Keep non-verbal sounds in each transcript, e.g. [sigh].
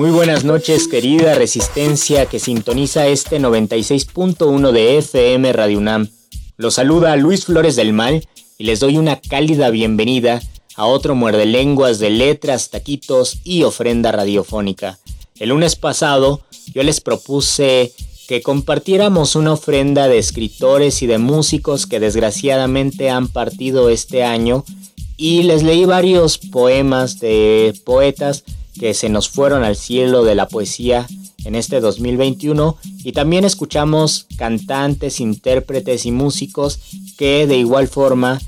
Muy buenas noches, querida Resistencia que sintoniza este 96.1 de FM Radio UNAM. Los saluda Luis Flores del Mal y les doy una cálida bienvenida a otro muerde lenguas de letras, taquitos y ofrenda radiofónica. El lunes pasado yo les propuse que compartiéramos una ofrenda de escritores y de músicos que desgraciadamente han partido este año y les leí varios poemas de poetas que se nos fueron al cielo de la poesía en este 2021 y también escuchamos cantantes, intérpretes y músicos que de igual forma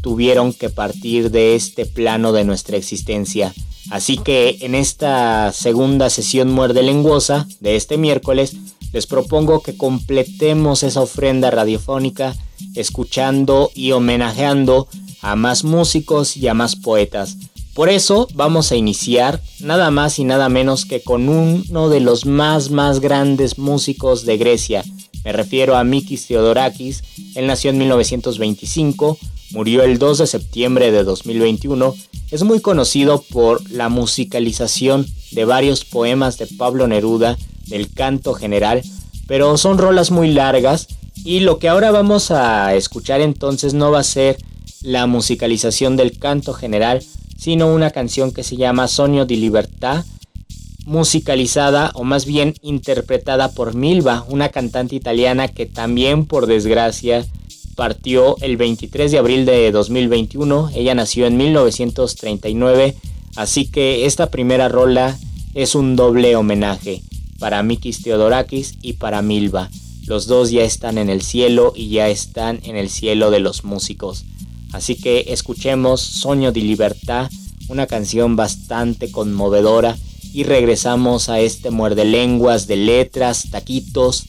tuvieron que partir de este plano de nuestra existencia. Así que en esta segunda sesión muerde lenguosa de este miércoles les propongo que completemos esa ofrenda radiofónica escuchando y homenajeando a más músicos y a más poetas. Por eso vamos a iniciar nada más y nada menos que con uno de los más más grandes músicos de Grecia. Me refiero a Mikis Theodorakis. Él nació en 1925, murió el 2 de septiembre de 2021. Es muy conocido por la musicalización de varios poemas de Pablo Neruda, del canto general, pero son rolas muy largas y lo que ahora vamos a escuchar entonces no va a ser la musicalización del canto general, sino una canción que se llama Sonio di Libertà, musicalizada o más bien interpretada por Milva, una cantante italiana que también por desgracia partió el 23 de abril de 2021. Ella nació en 1939, así que esta primera rola es un doble homenaje para Mikis Theodorakis y para Milva. Los dos ya están en el cielo y ya están en el cielo de los músicos. Así que escuchemos Soño de Libertad, una canción bastante conmovedora, y regresamos a este muerde lenguas de letras, taquitos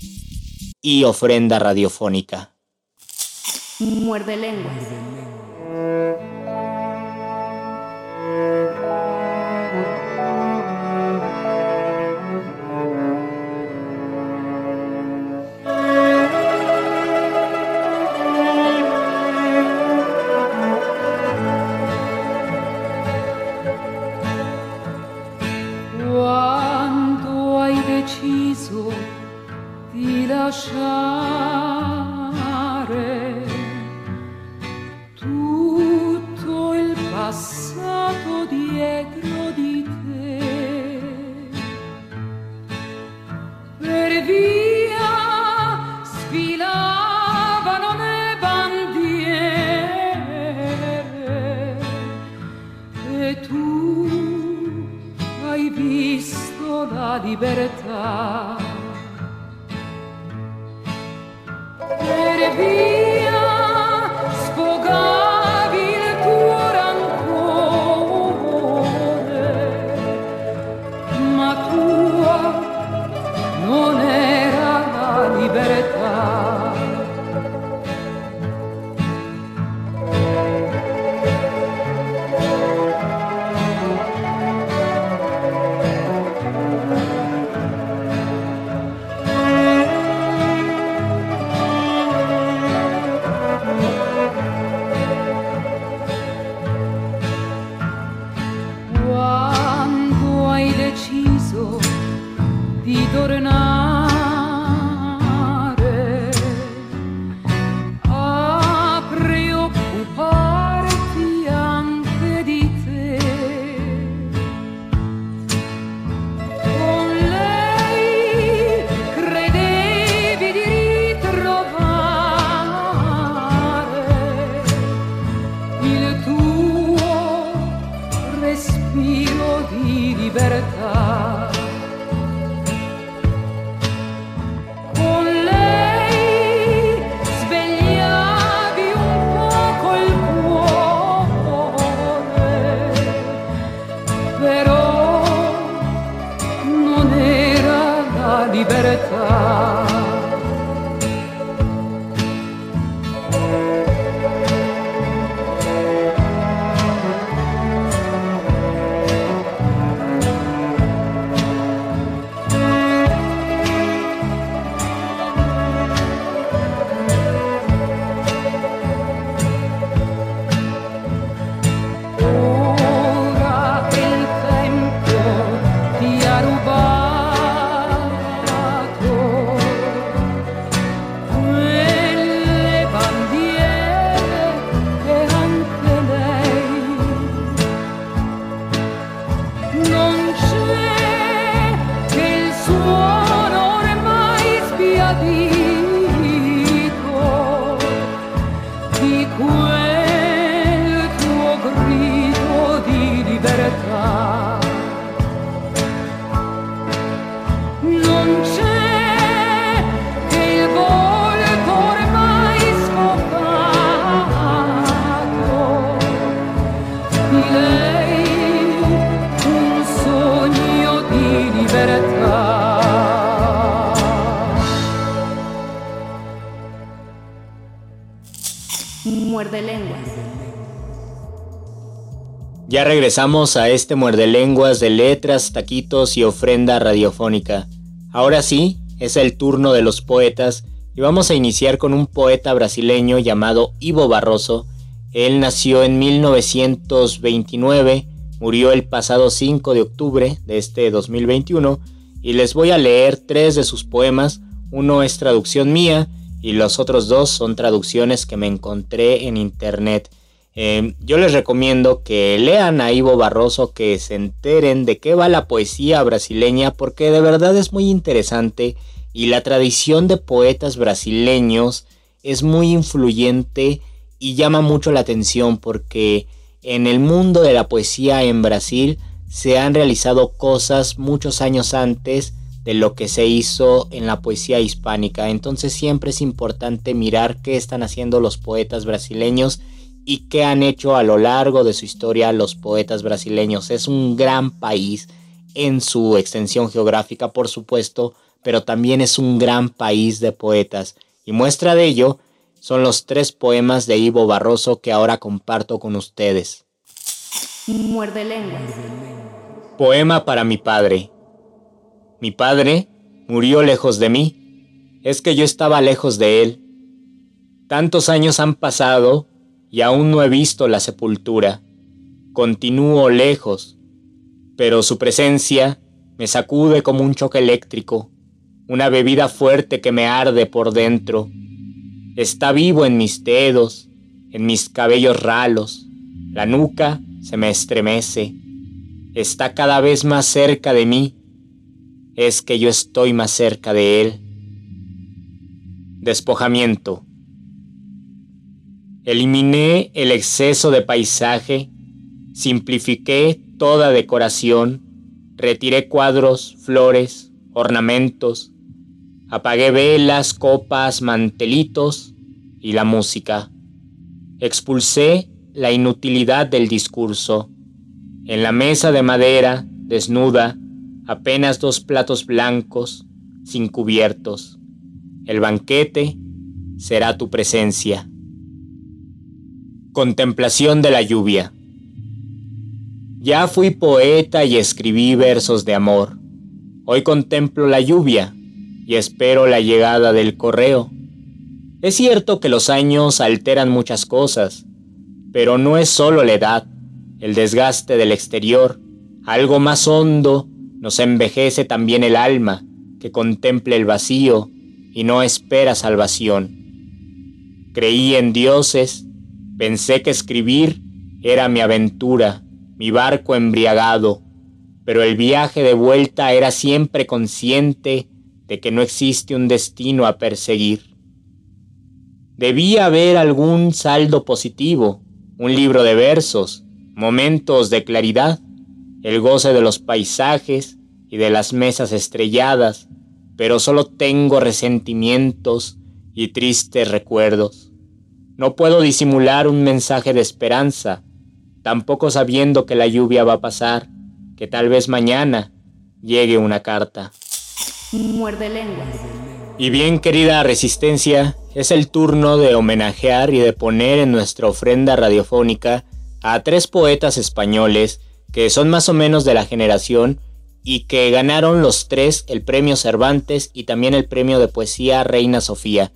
y ofrenda radiofónica. Muerde lenguas. di tornare. Ya regresamos a este muerde lenguas de letras, taquitos y ofrenda radiofónica. Ahora sí, es el turno de los poetas y vamos a iniciar con un poeta brasileño llamado Ivo Barroso. Él nació en 1929, murió el pasado 5 de octubre de este 2021 y les voy a leer tres de sus poemas. Uno es traducción mía y los otros dos son traducciones que me encontré en internet. Eh, yo les recomiendo que lean a Ivo Barroso, que se enteren de qué va la poesía brasileña, porque de verdad es muy interesante y la tradición de poetas brasileños es muy influyente y llama mucho la atención porque en el mundo de la poesía en Brasil se han realizado cosas muchos años antes de lo que se hizo en la poesía hispánica. Entonces siempre es importante mirar qué están haciendo los poetas brasileños y qué han hecho a lo largo de su historia los poetas brasileños. Es un gran país en su extensión geográfica, por supuesto, pero también es un gran país de poetas. Y muestra de ello son los tres poemas de Ivo Barroso que ahora comparto con ustedes. Muerde lenguas. Poema para mi padre. Mi padre murió lejos de mí. Es que yo estaba lejos de él. Tantos años han pasado y aún no he visto la sepultura. Continúo lejos, pero su presencia me sacude como un choque eléctrico, una bebida fuerte que me arde por dentro. Está vivo en mis dedos, en mis cabellos ralos. La nuca se me estremece. Está cada vez más cerca de mí. Es que yo estoy más cerca de él. Despojamiento. Eliminé el exceso de paisaje, simplifiqué toda decoración, retiré cuadros, flores, ornamentos, apagué velas, copas, mantelitos y la música. Expulsé la inutilidad del discurso. En la mesa de madera, desnuda, apenas dos platos blancos, sin cubiertos. El banquete será tu presencia. Contemplación de la lluvia. Ya fui poeta y escribí versos de amor. Hoy contemplo la lluvia y espero la llegada del correo. Es cierto que los años alteran muchas cosas, pero no es solo la edad, el desgaste del exterior, algo más hondo nos envejece también el alma, que contemple el vacío y no espera salvación. Creí en dioses, pensé que escribir era mi aventura, mi barco embriagado, pero el viaje de vuelta era siempre consciente de que no existe un destino a perseguir. Debía haber algún saldo positivo, un libro de versos, momentos de claridad, el goce de los paisajes y de las mesas estrelladas, pero solo tengo resentimientos y tristes recuerdos. No puedo disimular un mensaje de esperanza, tampoco sabiendo que la lluvia va a pasar, que tal vez mañana llegue una carta. Muerde lenguas. Y bien, querida Resistencia, es el turno de homenajear y de poner en nuestra ofrenda radiofónica a tres poetas españoles que son más o menos de la generación y que ganaron los tres el premio Cervantes y también el premio de poesía Reina Sofía.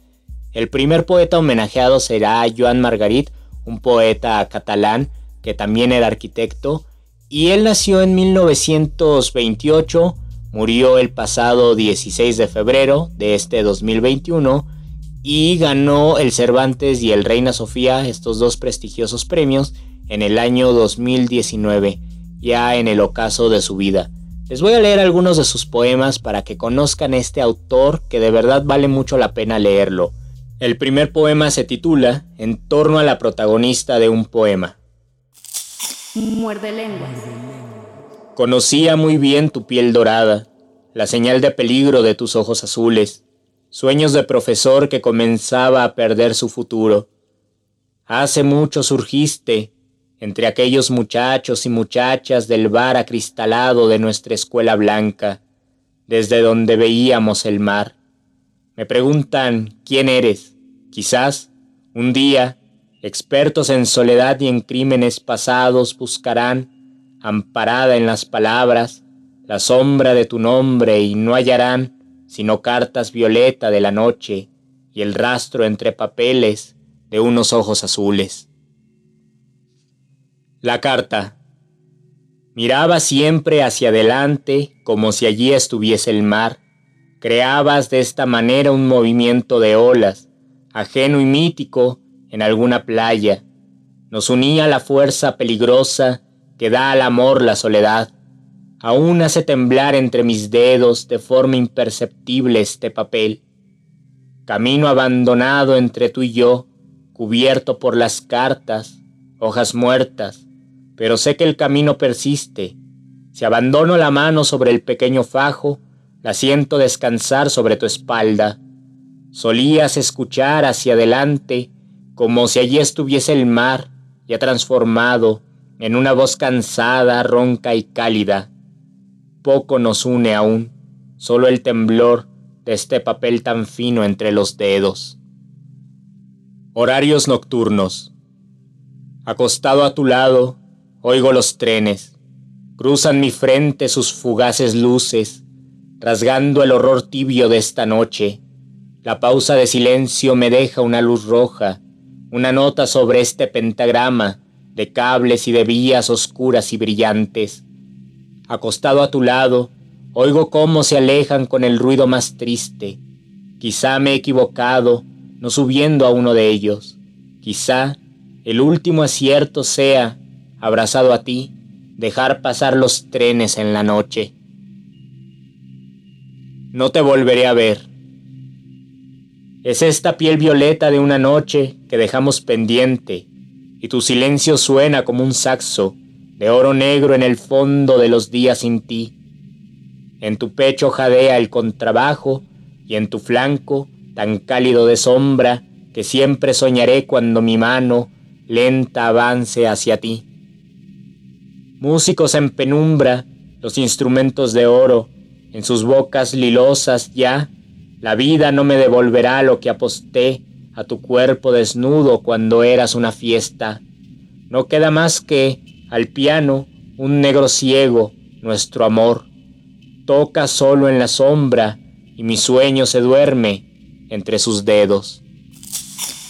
El primer poeta homenajeado será Joan Margarit, un poeta catalán que también era arquitecto, y él nació en 1928, murió el pasado 16 de febrero de este 2021 y ganó el Cervantes y el Reina Sofía, estos dos prestigiosos premios, en el año 2019, ya en el ocaso de su vida. Les voy a leer algunos de sus poemas para que conozcan este autor que de verdad vale mucho la pena leerlo. El primer poema se titula En torno a la protagonista de un poema. Muerde lenguas. Conocía muy bien tu piel dorada, la señal de peligro de tus ojos azules, sueños de profesor que comenzaba a perder su futuro. Hace mucho surgiste entre aquellos muchachos y muchachas del bar acristalado de nuestra escuela blanca, desde donde veíamos el mar. Me preguntan quién eres. Quizás, un día, expertos en soledad y en crímenes pasados buscarán, amparada en las palabras, la sombra de tu nombre y no hallarán sino cartas violeta de la noche y el rastro entre papeles de unos ojos azules. La carta. Miraba siempre hacia adelante como si allí estuviese el mar. Creabas de esta manera un movimiento de olas, ajeno y mítico en alguna playa. Nos unía la fuerza peligrosa que da al amor la soledad. Aún hace temblar entre mis dedos de forma imperceptible este papel. Camino abandonado entre tú y yo, cubierto por las cartas, hojas muertas, pero sé que el camino persiste. Si abandono la mano sobre el pequeño fajo, la siento descansar sobre tu espalda. Solías escuchar hacia adelante como si allí estuviese el mar, ya transformado en una voz cansada, ronca y cálida. Poco nos une aún, solo el temblor de este papel tan fino entre los dedos. Horarios nocturnos. Acostado a tu lado, Oigo los trenes, cruzan mi frente sus fugaces luces, rasgando el horror tibio de esta noche. La pausa de silencio me deja una luz roja, una nota sobre este pentagrama de cables y de vías oscuras y brillantes. Acostado a tu lado, oigo cómo se alejan con el ruido más triste. Quizá me he equivocado, no subiendo a uno de ellos. Quizá el último acierto sea abrazado a ti, dejar pasar los trenes en la noche. No te volveré a ver. Es esta piel violeta de una noche que dejamos pendiente, y tu silencio suena como un saxo de oro negro en el fondo de los días sin ti. En tu pecho jadea el contrabajo y en tu flanco, tan cálido de sombra, que siempre soñaré cuando mi mano lenta avance hacia ti músicos en penumbra, los instrumentos de oro, en sus bocas lilosas ya, la vida no me devolverá lo que aposté a tu cuerpo desnudo cuando eras una fiesta. No queda más que, al piano, un negro ciego, nuestro amor. Toca solo en la sombra y mi sueño se duerme entre sus dedos.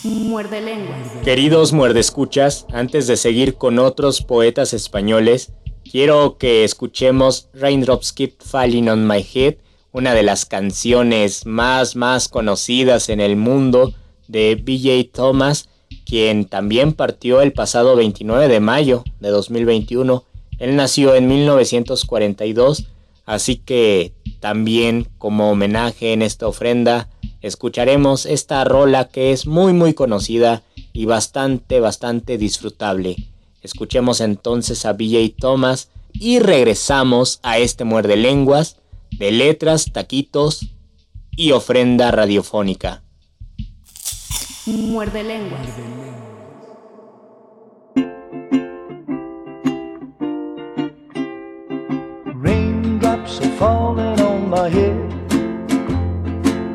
Muerde lenguas. Queridos muerdescuchas, antes de seguir con otros poetas españoles, quiero que escuchemos Raindrops Keep Falling on My Head, una de las canciones más más conocidas en el mundo de BJ Thomas, quien también partió el pasado 29 de mayo de 2021. Él nació en 1942, así que también como homenaje en esta ofrenda escucharemos esta rola que es muy muy conocida y bastante bastante disfrutable. Escuchemos entonces a BJ Thomas y regresamos a este muerde lenguas de letras, taquitos y ofrenda radiofónica. Muerde lenguas. Raindrops are falling on my head.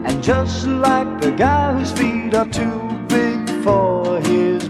And just like the guy whose feet are too big for his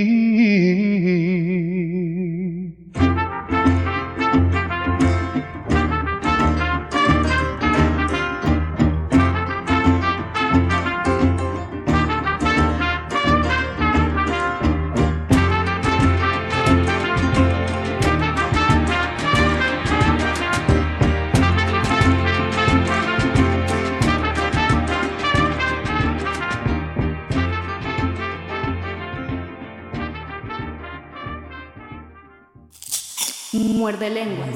Muerde lenguas.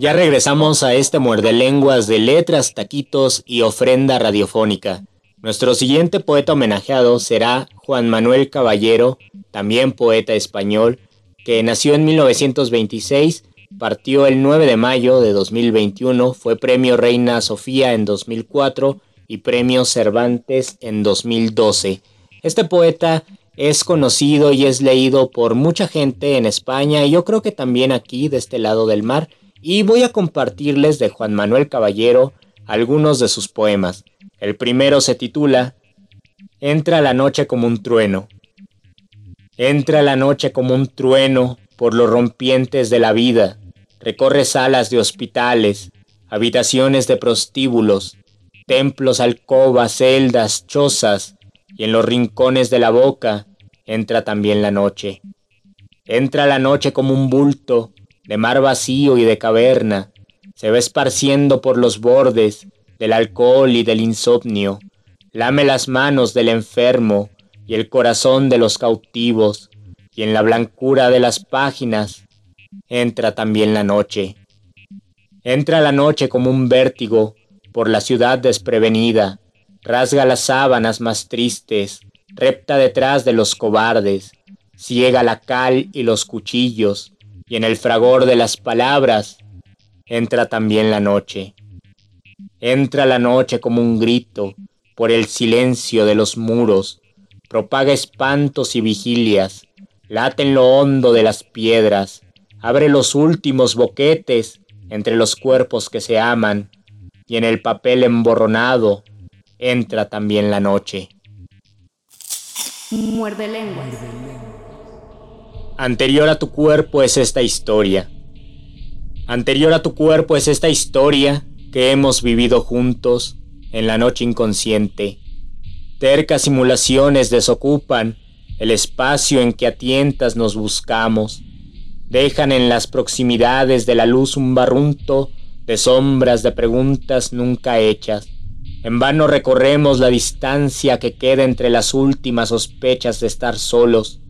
Ya regresamos a este muerde lenguas de letras, taquitos y ofrenda radiofónica. Nuestro siguiente poeta homenajeado será Juan Manuel Caballero, también poeta español, que nació en 1926, partió el 9 de mayo de 2021, fue premio Reina Sofía en 2004 y premio Cervantes en 2012. Este poeta es conocido y es leído por mucha gente en España y yo creo que también aquí de este lado del mar. Y voy a compartirles de Juan Manuel Caballero algunos de sus poemas. El primero se titula Entra la noche como un trueno. Entra la noche como un trueno por los rompientes de la vida. Recorre salas de hospitales, habitaciones de prostíbulos, templos, alcobas, celdas, chozas, y en los rincones de la boca entra también la noche. Entra la noche como un bulto de mar vacío y de caverna, se va esparciendo por los bordes del alcohol y del insomnio, lame las manos del enfermo y el corazón de los cautivos, y en la blancura de las páginas entra también la noche. Entra la noche como un vértigo por la ciudad desprevenida, rasga las sábanas más tristes, repta detrás de los cobardes, ciega la cal y los cuchillos, y en el fragor de las palabras entra también la noche. Entra la noche como un grito por el silencio de los muros, propaga espantos y vigilias, late en lo hondo de las piedras, abre los últimos boquetes entre los cuerpos que se aman, y en el papel emborronado entra también la noche. Muerde lenguas. Anterior a tu cuerpo es esta historia. Anterior a tu cuerpo es esta historia que hemos vivido juntos en la noche inconsciente. Tercas simulaciones desocupan el espacio en que a tientas nos buscamos. Dejan en las proximidades de la luz un barrunto de sombras de preguntas nunca hechas. En vano recorremos la distancia que queda entre las últimas sospechas de estar solos,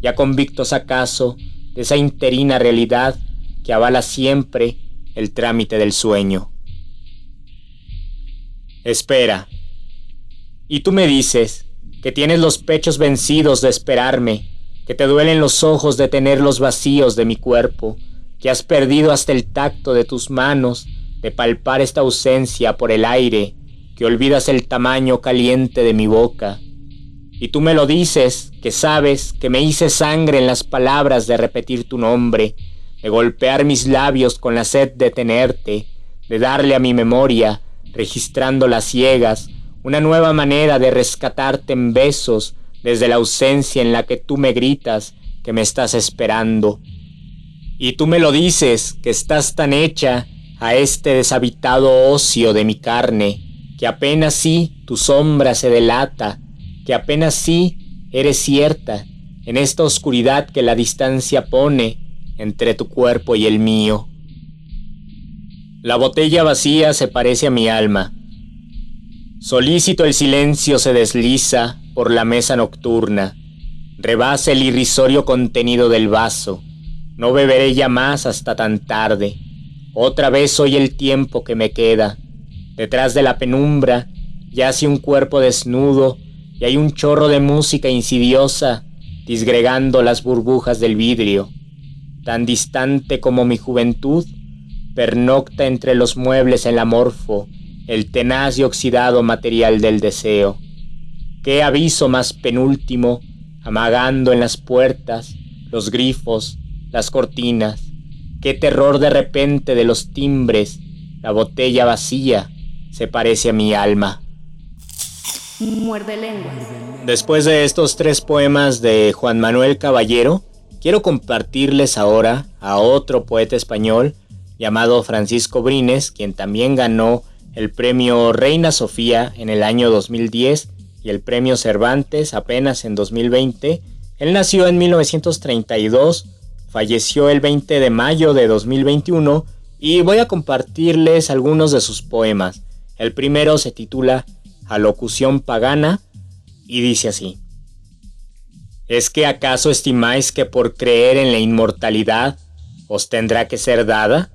ya convictos acaso de esa interina realidad que avala siempre el trámite del sueño. Espera. Y tú me dices que tienes los pechos vencidos de esperarme, que te duelen los ojos de tenerlos vacíos de mi cuerpo, que has perdido hasta el tacto de tus manos de palpar esta ausencia por el aire, que olvidas el tamaño caliente de mi boca. Y tú me lo dices, que sabes que me hice sangre en las palabras de repetir tu nombre, de golpear mis labios con la sed de tenerte, de darle a mi memoria, registrando las ciegas, una nueva manera de rescatarte en besos desde la ausencia en la que tú me gritas que me estás esperando. Y tú me lo dices, que estás tan hecha a este deshabitado ocio de mi carne, que apenas sí tu sombra se delata, que apenas sí eres cierta en esta oscuridad que la distancia pone entre tu cuerpo y el mío. La botella vacía se parece a mi alma. Solícito el silencio se desliza por la mesa nocturna, rebasa el irrisorio contenido del vaso. No beberé ya más hasta tan tarde. Otra vez soy el tiempo que me queda. Detrás de la penumbra yace un cuerpo desnudo y hay un chorro de música insidiosa disgregando las burbujas del vidrio tan distante como mi juventud, pernocta entre los muebles el amorfo, el tenaz y oxidado material del deseo. Qué aviso más penúltimo, amagando en las puertas, los grifos, las cortinas, qué terror de repente de los timbres, la botella vacía, se parece a mi alma. Muerde lenguas. Después de estos tres poemas de Juan Manuel Caballero, quiero compartirles ahora a otro poeta español llamado Francisco Brines, quien también ganó el premio Reina Sofía en el año 2010 y el premio Cervantes apenas en 2020. Él nació en 1932, falleció el 20 de mayo de 2021 y voy a compartirles algunos de sus poemas. El primero se titula Alocución pagana y dice así. ¿Es que acaso estimáis que por creer en la inmortalidad os tendrá que ser dada?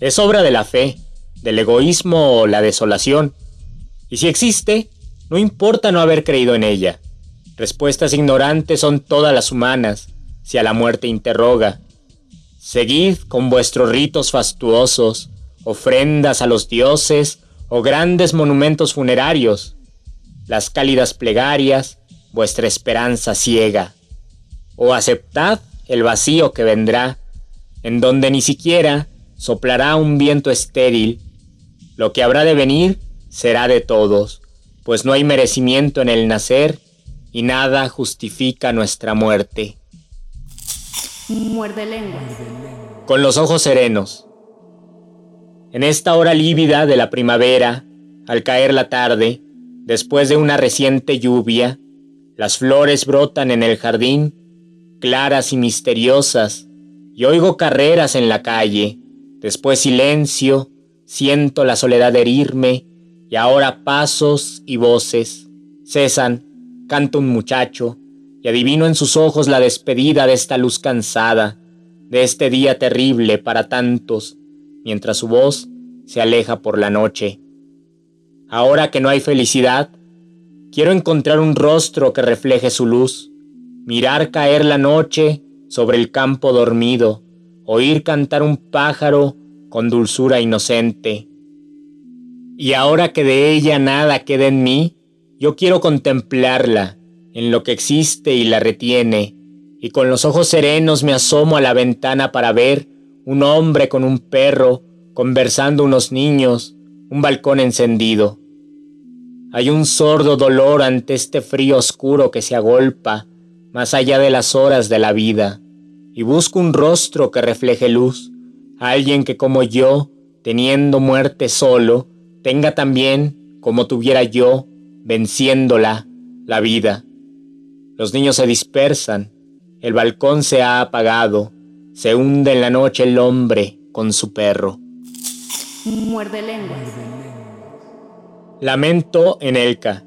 Es obra de la fe, del egoísmo o la desolación. Y si existe, no importa no haber creído en ella. Respuestas ignorantes son todas las humanas, si a la muerte interroga. Seguid con vuestros ritos fastuosos, ofrendas a los dioses o grandes monumentos funerarios, las cálidas plegarias, vuestra esperanza ciega, o aceptad el vacío que vendrá, en donde ni siquiera soplará un viento estéril, lo que habrá de venir será de todos, pues no hay merecimiento en el nacer y nada justifica nuestra muerte. Muerde lenguas. Con los ojos serenos. En esta hora lívida de la primavera, al caer la tarde, después de una reciente lluvia, las flores brotan en el jardín, claras y misteriosas, y oigo carreras en la calle, después silencio, siento la soledad herirme, y ahora pasos y voces. Cesan, canta un muchacho, y adivino en sus ojos la despedida de esta luz cansada, de este día terrible para tantos, mientras su voz se aleja por la noche. Ahora que no hay felicidad, Quiero encontrar un rostro que refleje su luz, mirar caer la noche sobre el campo dormido, oír cantar un pájaro con dulzura inocente. Y ahora que de ella nada queda en mí, yo quiero contemplarla en lo que existe y la retiene, y con los ojos serenos me asomo a la ventana para ver un hombre con un perro conversando unos niños, un balcón encendido. Hay un sordo dolor ante este frío oscuro que se agolpa más allá de las horas de la vida, y busco un rostro que refleje luz, alguien que como yo, teniendo muerte solo, tenga también, como tuviera yo, venciéndola, la vida. Los niños se dispersan, el balcón se ha apagado, se hunde en la noche el hombre con su perro. Muerde lenguas. Lamento en Elca.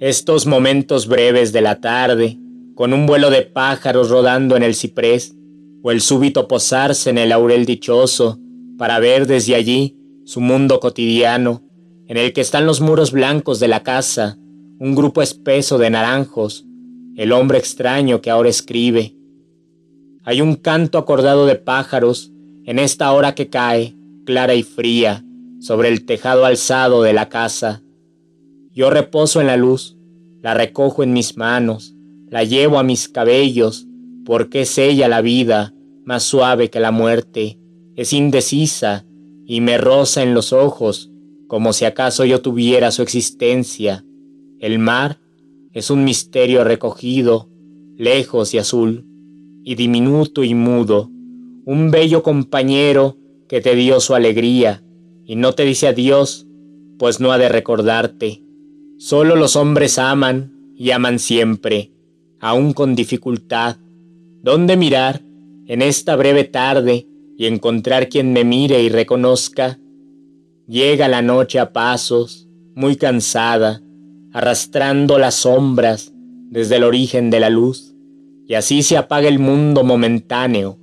Estos momentos breves de la tarde, con un vuelo de pájaros rodando en el ciprés, o el súbito posarse en el laurel dichoso, para ver desde allí su mundo cotidiano, en el que están los muros blancos de la casa, un grupo espeso de naranjos, el hombre extraño que ahora escribe. Hay un canto acordado de pájaros en esta hora que cae, clara y fría, sobre el tejado alzado de la casa. Yo reposo en la luz, la recojo en mis manos, la llevo a mis cabellos, porque es ella la vida, más suave que la muerte, es indecisa y me roza en los ojos, como si acaso yo tuviera su existencia. El mar es un misterio recogido, lejos y azul, y diminuto y mudo, un bello compañero que te dio su alegría, y no te dice adiós, pues no ha de recordarte. Solo los hombres aman y aman siempre, aun con dificultad. ¿Dónde mirar en esta breve tarde y encontrar quien me mire y reconozca? Llega la noche a pasos, muy cansada, arrastrando las sombras desde el origen de la luz, y así se apaga el mundo momentáneo,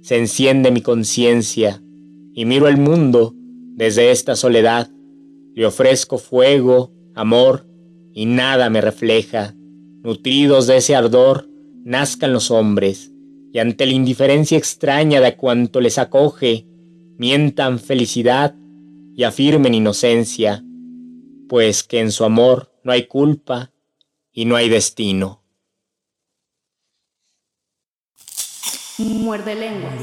se enciende mi conciencia, y miro el mundo desde esta soledad, le ofrezco fuego, amor, y nada me refleja. Nutridos de ese ardor, nazcan los hombres, y ante la indiferencia extraña de cuanto les acoge, mientan felicidad y afirmen inocencia, pues que en su amor no hay culpa y no hay destino. Muerde lenguas.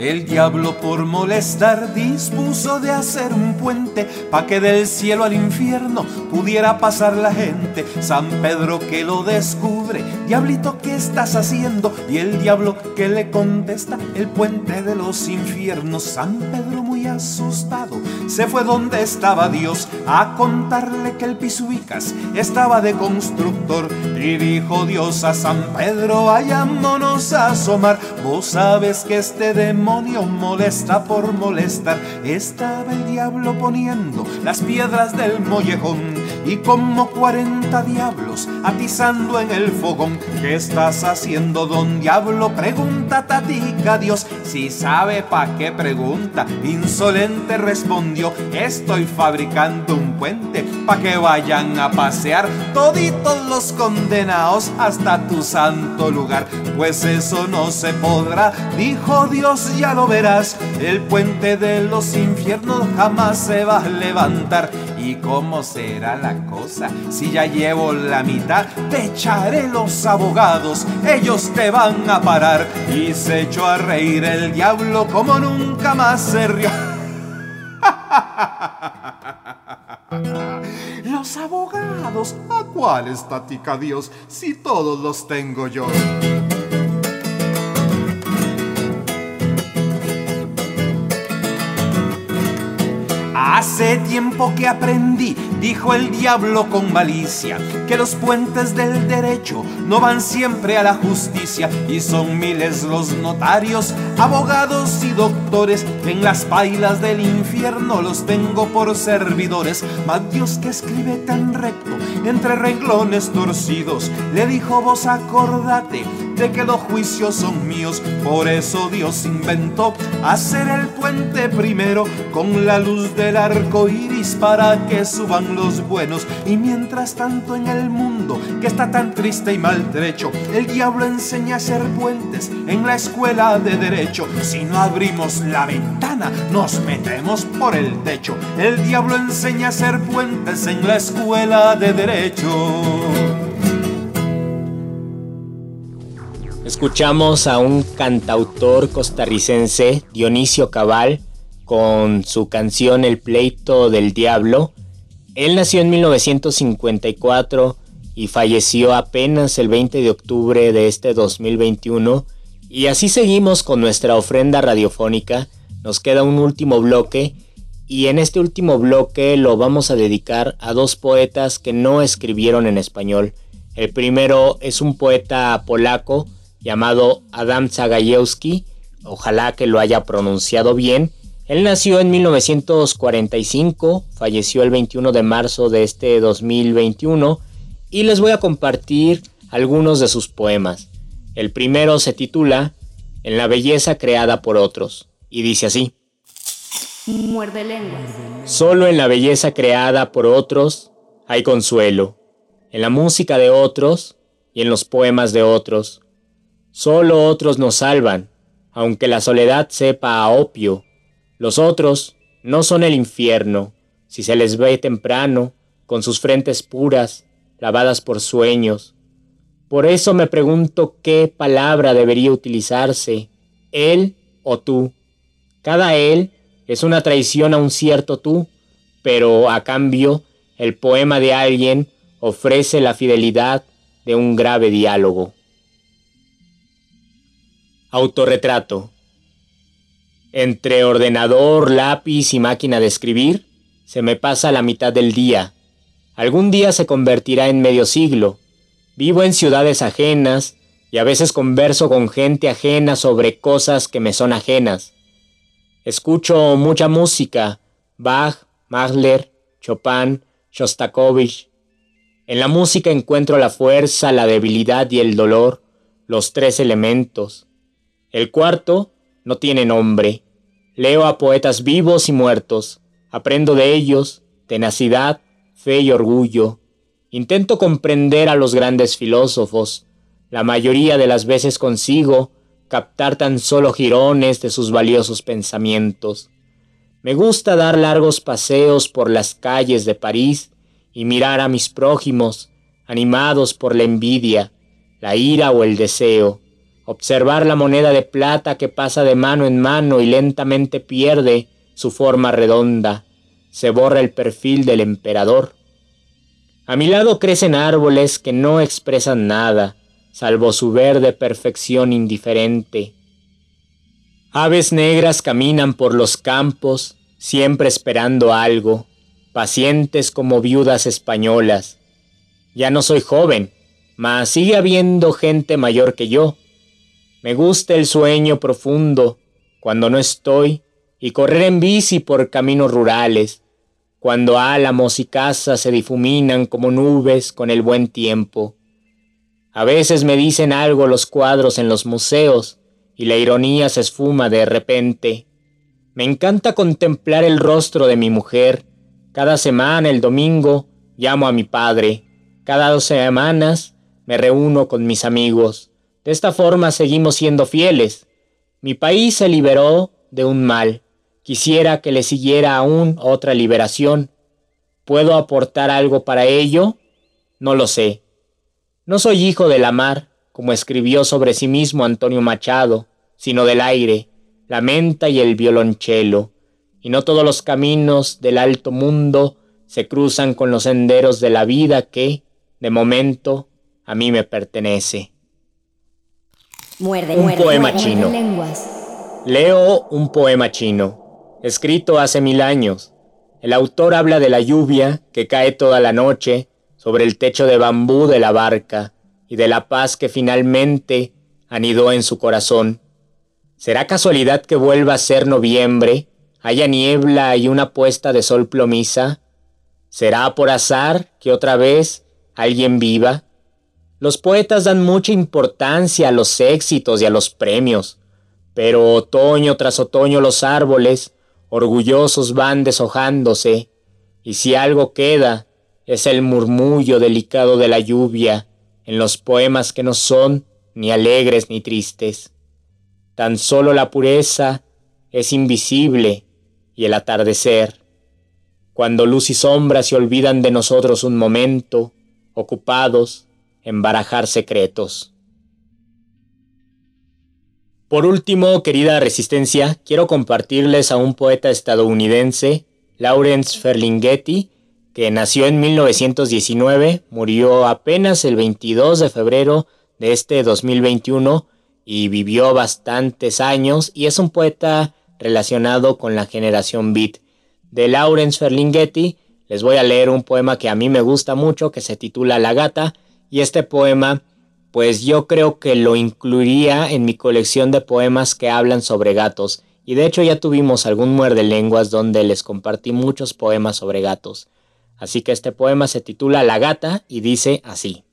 El diablo por molestar dispuso de hacer un puente pa' que del cielo al infierno pudiera pasar la gente. San Pedro que lo descubre, diablito, ¿qué estás haciendo? Y el diablo que le contesta, el puente de los infiernos. San Pedro muy asustado se fue donde estaba Dios a contarle que el Pisuicas estaba de constructor. Y dijo Dios a San Pedro, vayámonos a asomar. Vos sabes que este demonio molesta por molestar. Estaba el diablo poniendo las piedras del mollejón y como cuarenta diablos atizando en el fogón. ¿Qué estás haciendo, don diablo? Pregunta Tatica Dios. Si sabe pa' qué pregunta, insolente respondió. Estoy fabricando un puente pa' que vayan a pasear toditos los condenados hasta tu santo lugar. Pues eso no se podrá, dijo Dios, ya lo verás. El puente de los infiernos jamás se va a levantar. ¿Y cómo será la cosa? Si ya llevo la mitad, te echaré los abogados, ellos te van a parar. Y se echó a reír el diablo como nunca más se rió. [laughs] Los abogados, ¿a cuál estática Dios si todos los tengo yo? Hace tiempo que aprendí, dijo el diablo con malicia, que los puentes del derecho no van siempre a la justicia y son miles los notarios, abogados y doctores en las pailas del infierno los tengo por servidores. Mas Dios que escribe tan recto entre renglones torcidos, le dijo vos acordate de que los juicios son míos, por eso Dios inventó hacer el puente primero con la luz del arco iris para que suban los buenos. Y mientras tanto en el mundo que está tan triste y maltrecho, el diablo enseña a hacer puentes en la escuela de derecho. Si no abrimos la ventana, nos metemos por el techo. El diablo enseña a hacer puentes en la escuela de derecho. Escuchamos a un cantautor costarricense, Dionisio Cabal, con su canción El pleito del diablo. Él nació en 1954 y falleció apenas el 20 de octubre de este 2021. Y así seguimos con nuestra ofrenda radiofónica. Nos queda un último bloque y en este último bloque lo vamos a dedicar a dos poetas que no escribieron en español. El primero es un poeta polaco llamado Adam Zagajewski, ojalá que lo haya pronunciado bien. Él nació en 1945, falleció el 21 de marzo de este 2021 y les voy a compartir algunos de sus poemas. El primero se titula En la belleza creada por otros y dice así. Muerde lenguas. Solo en la belleza creada por otros hay consuelo, en la música de otros y en los poemas de otros. Solo otros nos salvan, aunque la soledad sepa a opio. Los otros no son el infierno, si se les ve temprano, con sus frentes puras, lavadas por sueños. Por eso me pregunto qué palabra debería utilizarse, él o tú. Cada él es una traición a un cierto tú, pero a cambio el poema de alguien ofrece la fidelidad de un grave diálogo. Autorretrato. Entre ordenador, lápiz y máquina de escribir, se me pasa la mitad del día. Algún día se convertirá en medio siglo. Vivo en ciudades ajenas y a veces converso con gente ajena sobre cosas que me son ajenas. Escucho mucha música, Bach, Mahler, Chopin, Shostakovich. En la música encuentro la fuerza, la debilidad y el dolor, los tres elementos. El cuarto no tiene nombre. Leo a poetas vivos y muertos. Aprendo de ellos tenacidad, fe y orgullo. Intento comprender a los grandes filósofos. La mayoría de las veces consigo captar tan solo jirones de sus valiosos pensamientos. Me gusta dar largos paseos por las calles de París y mirar a mis prójimos, animados por la envidia, la ira o el deseo observar la moneda de plata que pasa de mano en mano y lentamente pierde su forma redonda, se borra el perfil del emperador. A mi lado crecen árboles que no expresan nada, salvo su verde perfección indiferente. Aves negras caminan por los campos, siempre esperando algo, pacientes como viudas españolas. Ya no soy joven, mas sigue habiendo gente mayor que yo, me gusta el sueño profundo cuando no estoy y correr en bici por caminos rurales, cuando álamos y casas se difuminan como nubes con el buen tiempo. A veces me dicen algo los cuadros en los museos y la ironía se esfuma de repente. Me encanta contemplar el rostro de mi mujer. Cada semana, el domingo, llamo a mi padre. Cada dos semanas me reúno con mis amigos. De esta forma seguimos siendo fieles. Mi país se liberó de un mal. Quisiera que le siguiera aún otra liberación. ¿Puedo aportar algo para ello? No lo sé. No soy hijo de la mar, como escribió sobre sí mismo Antonio Machado, sino del aire, la menta y el violonchelo. Y no todos los caminos del alto mundo se cruzan con los senderos de la vida que, de momento, a mí me pertenece un poema chino. Leo un poema chino, escrito hace mil años. El autor habla de la lluvia que cae toda la noche sobre el techo de bambú de la barca y de la paz que finalmente anidó en su corazón. ¿Será casualidad que vuelva a ser noviembre, haya niebla y una puesta de sol plomiza? ¿Será por azar que otra vez alguien viva? Los poetas dan mucha importancia a los éxitos y a los premios, pero otoño tras otoño los árboles, orgullosos, van deshojándose, y si algo queda, es el murmullo delicado de la lluvia en los poemas que no son ni alegres ni tristes. Tan solo la pureza es invisible y el atardecer. Cuando luz y sombra se olvidan de nosotros un momento, ocupados, embarajar secretos. Por último, querida Resistencia, quiero compartirles a un poeta estadounidense, Lawrence Ferlinghetti, que nació en 1919, murió apenas el 22 de febrero de este 2021 y vivió bastantes años y es un poeta relacionado con la generación beat. De Lawrence Ferlinghetti les voy a leer un poema que a mí me gusta mucho que se titula La gata y este poema pues yo creo que lo incluiría en mi colección de poemas que hablan sobre gatos y de hecho ya tuvimos algún muerde lenguas donde les compartí muchos poemas sobre gatos. Así que este poema se titula La gata y dice así.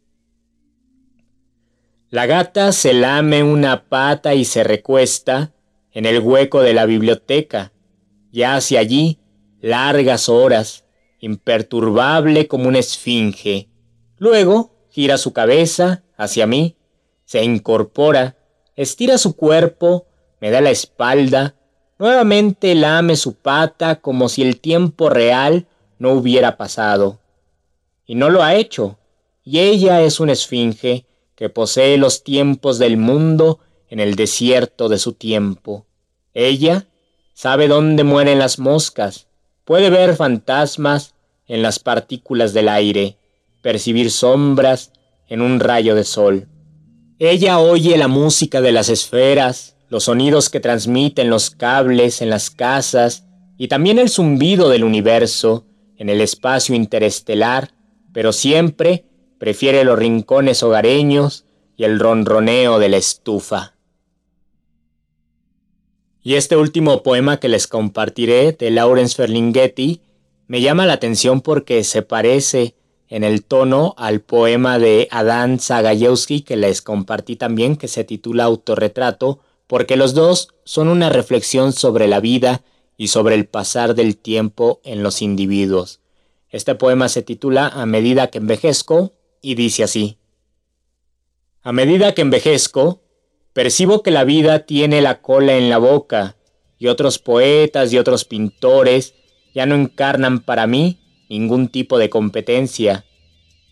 La gata se lame una pata y se recuesta en el hueco de la biblioteca, y hace allí largas horas, imperturbable como una esfinge. Luego gira su cabeza hacia mí, se incorpora, estira su cuerpo, me da la espalda, nuevamente lame su pata como si el tiempo real no hubiera pasado. Y no lo ha hecho, y ella es una esfinge que posee los tiempos del mundo en el desierto de su tiempo. Ella sabe dónde mueren las moscas, puede ver fantasmas en las partículas del aire, percibir sombras en un rayo de sol. Ella oye la música de las esferas, los sonidos que transmiten los cables en las casas y también el zumbido del universo en el espacio interestelar, pero siempre prefiere los rincones hogareños y el ronroneo de la estufa. Y este último poema que les compartiré de Lawrence Ferlinghetti me llama la atención porque se parece en el tono al poema de Adán Zagajewski que les compartí también que se titula Autorretrato, porque los dos son una reflexión sobre la vida y sobre el pasar del tiempo en los individuos. Este poema se titula A medida que envejezco y dice así. A medida que envejezco, percibo que la vida tiene la cola en la boca y otros poetas y otros pintores ya no encarnan para mí ningún tipo de competencia.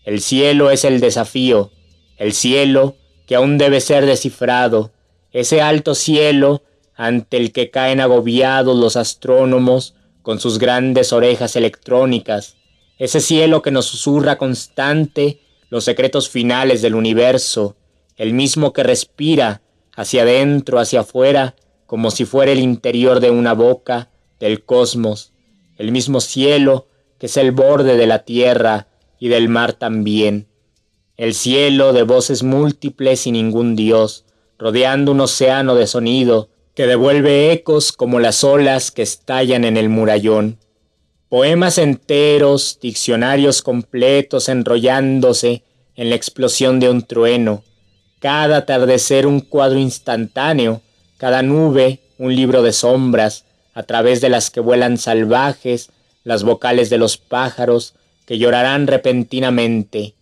El cielo es el desafío, el cielo que aún debe ser descifrado, ese alto cielo ante el que caen agobiados los astrónomos con sus grandes orejas electrónicas, ese cielo que nos susurra constante los secretos finales del universo, el mismo que respira hacia adentro, hacia afuera, como si fuera el interior de una boca del cosmos, el mismo cielo que es el borde de la tierra y del mar también, el cielo de voces múltiples y ningún dios, rodeando un océano de sonido que devuelve ecos como las olas que estallan en el murallón. Poemas enteros, diccionarios completos enrollándose en la explosión de un trueno, cada atardecer un cuadro instantáneo, cada nube un libro de sombras, a través de las que vuelan salvajes las vocales de los pájaros que llorarán repentinamente.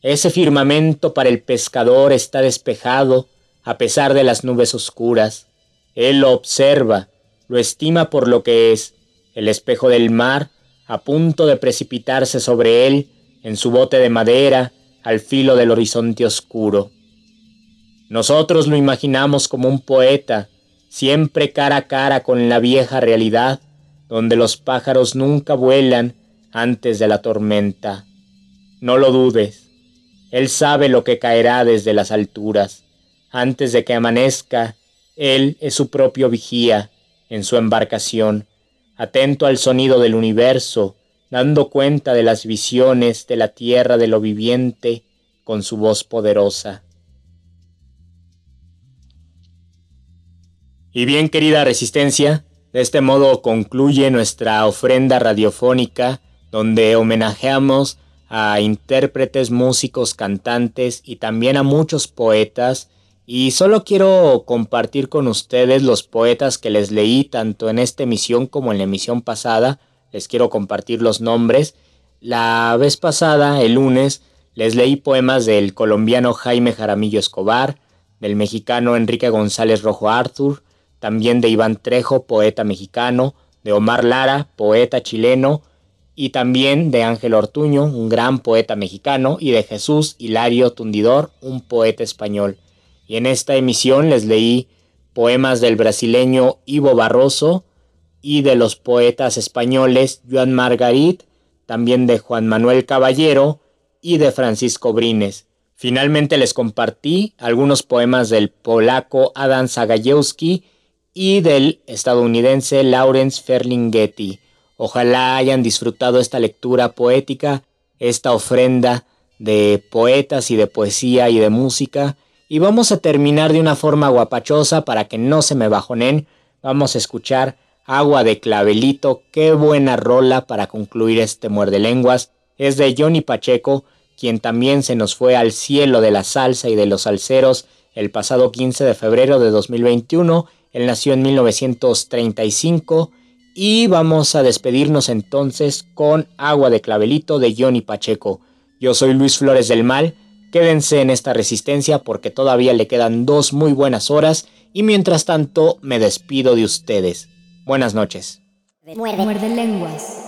Ese firmamento para el pescador está despejado a pesar de las nubes oscuras. Él lo observa, lo estima por lo que es, el espejo del mar a punto de precipitarse sobre él en su bote de madera al filo del horizonte oscuro. Nosotros lo imaginamos como un poeta, siempre cara a cara con la vieja realidad, donde los pájaros nunca vuelan antes de la tormenta. No lo dudes, él sabe lo que caerá desde las alturas. Antes de que amanezca, él es su propio vigía en su embarcación atento al sonido del universo, dando cuenta de las visiones de la tierra de lo viviente con su voz poderosa. Y bien querida resistencia, de este modo concluye nuestra ofrenda radiofónica donde homenajeamos a intérpretes, músicos, cantantes y también a muchos poetas y solo quiero compartir con ustedes los poetas que les leí tanto en esta emisión como en la emisión pasada. Les quiero compartir los nombres. La vez pasada, el lunes, les leí poemas del colombiano Jaime Jaramillo Escobar, del mexicano Enrique González Rojo Arthur, también de Iván Trejo, poeta mexicano, de Omar Lara, poeta chileno, y también de Ángel Ortuño, un gran poeta mexicano, y de Jesús Hilario Tundidor, un poeta español y en esta emisión les leí poemas del brasileño Ivo Barroso y de los poetas españoles Joan Margarit, también de Juan Manuel Caballero y de Francisco Brines. Finalmente les compartí algunos poemas del polaco Adam Zagajewski y del estadounidense Lawrence Ferlinghetti. Ojalá hayan disfrutado esta lectura poética, esta ofrenda de poetas y de poesía y de música. Y vamos a terminar de una forma guapachosa para que no se me bajonen. Vamos a escuchar Agua de Clavelito. Qué buena rola para concluir este muerde lenguas. Es de Johnny Pacheco, quien también se nos fue al cielo de la salsa y de los salseros el pasado 15 de febrero de 2021. Él nació en 1935 y vamos a despedirnos entonces con Agua de Clavelito de Johnny Pacheco. Yo soy Luis Flores del Mal. Quédense en esta resistencia porque todavía le quedan dos muy buenas horas y mientras tanto me despido de ustedes. Buenas noches. Muerde, lenguas.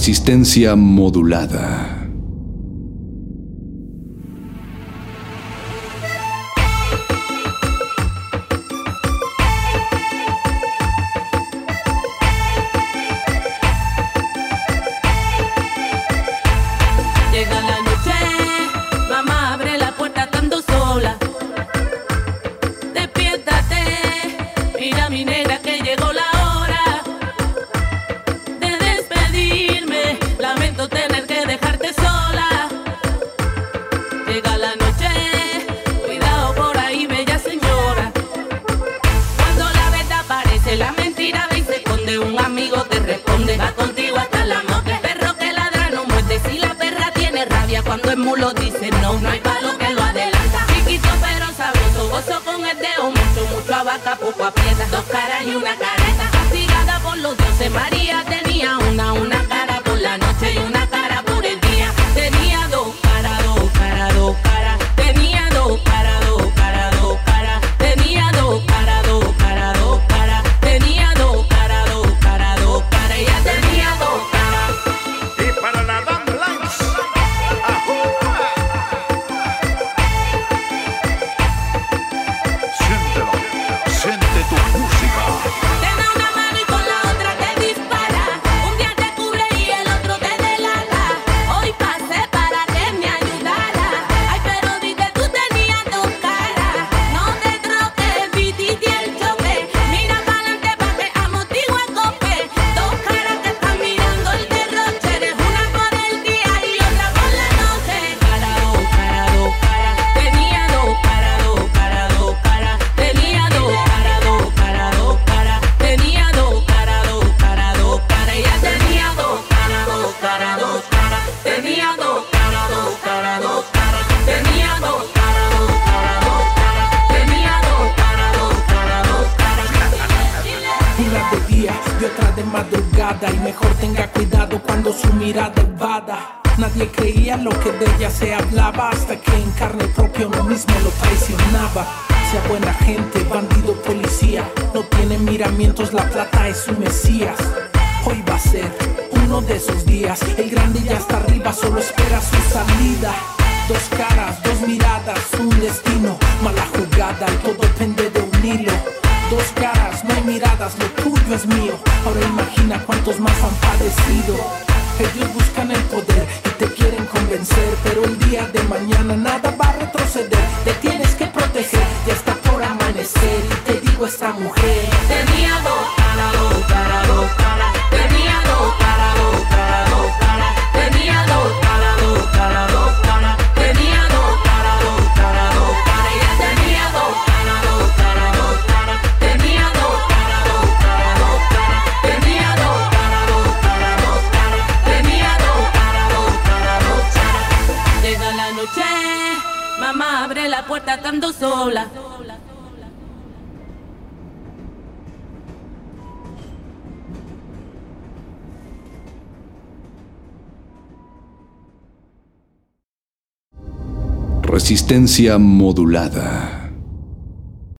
Resistencia modulada. es un mesías. Resistencia modulada.